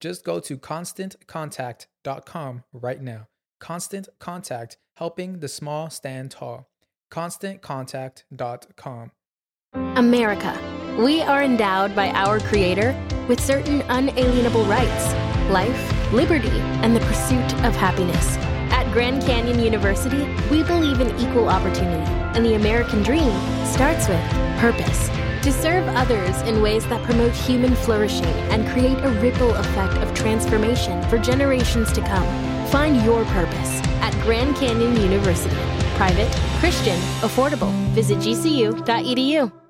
Just go to constantcontact.com right now. Constant Contact, helping the small stand tall. ConstantContact.com. America. We are endowed by our Creator with certain unalienable rights life, liberty, and the pursuit of happiness. At Grand Canyon University, we believe in equal opportunity, and the American dream starts with purpose. To serve others in ways that promote human flourishing and create a ripple effect of transformation for generations to come. Find your purpose at Grand Canyon University. Private, Christian, affordable. Visit gcu.edu.